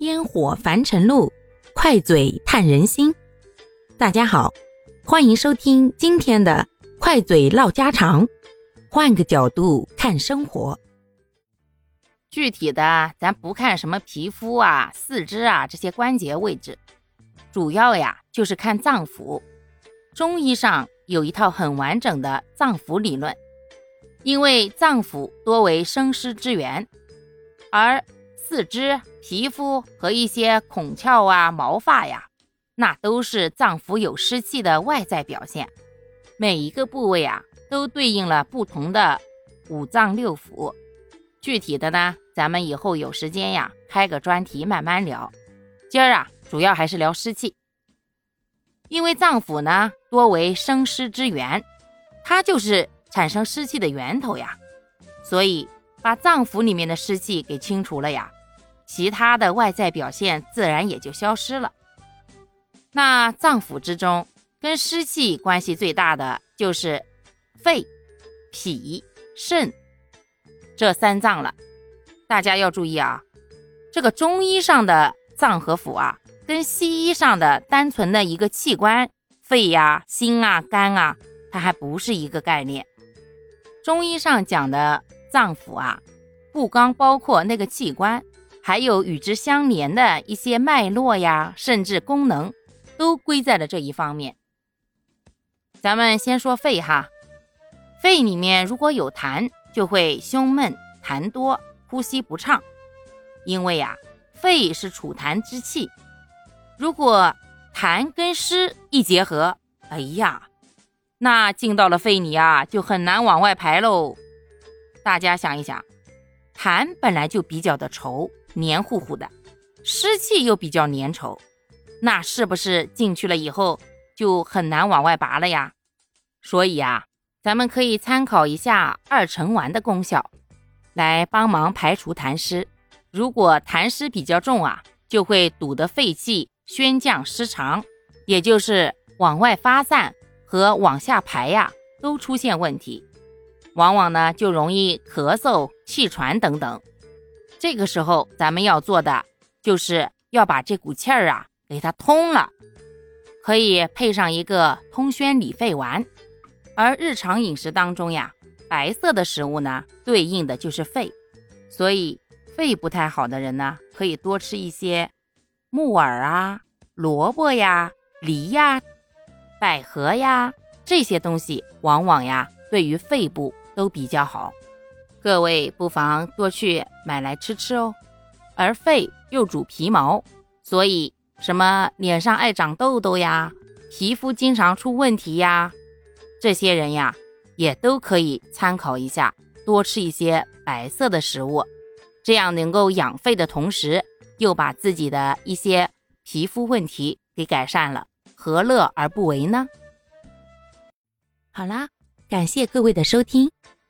烟火凡尘路，快嘴探人心。大家好，欢迎收听今天的快嘴唠家常，换个角度看生活。具体的，咱不看什么皮肤啊、四肢啊这些关节位置，主要呀就是看脏腑。中医上有一套很完整的脏腑理论，因为脏腑多为生湿之源，而四肢、皮肤和一些孔窍啊、毛发呀，那都是脏腑有湿气的外在表现。每一个部位啊，都对应了不同的五脏六腑。具体的呢，咱们以后有时间呀，开个专题慢慢聊。今儿啊，主要还是聊湿气，因为脏腑呢多为生湿之源，它就是产生湿气的源头呀。所以把脏腑里面的湿气给清除了呀，其他的外在表现自然也就消失了。那脏腑之中，跟湿气关系最大的就是肺、脾、肾。这三脏了，大家要注意啊！这个中医上的脏和腑啊，跟西医上的单纯的一个器官，肺呀、心啊、肝啊，它还不是一个概念。中医上讲的脏腑啊，不光包括那个器官，还有与之相连的一些脉络呀，甚至功能，都归在了这一方面。咱们先说肺哈，肺里面如果有痰。就会胸闷、痰多、呼吸不畅，因为呀，肺是储痰之器，如果痰跟湿一结合，哎呀，那进到了肺里啊，就很难往外排喽。大家想一想，痰本来就比较的稠、黏糊糊的，湿气又比较粘稠，那是不是进去了以后就很难往外拔了呀？所以啊。咱们可以参考一下二陈丸的功效，来帮忙排除痰湿。如果痰湿比较重啊，就会堵得肺气宣降失常，也就是往外发散和往下排呀都出现问题，往往呢就容易咳嗽、气喘等等。这个时候咱们要做的就是要把这股气儿啊给它通了，可以配上一个通宣理肺丸。而日常饮食当中呀，白色的食物呢，对应的就是肺，所以肺不太好的人呢，可以多吃一些木耳啊、萝卜呀、梨呀、百合呀这些东西，往往呀对于肺部都比较好。各位不妨多去买来吃吃哦。而肺又主皮毛，所以什么脸上爱长痘痘呀，皮肤经常出问题呀。这些人呀，也都可以参考一下，多吃一些白色的食物，这样能够养肺的同时，又把自己的一些皮肤问题给改善了，何乐而不为呢？好啦，感谢各位的收听，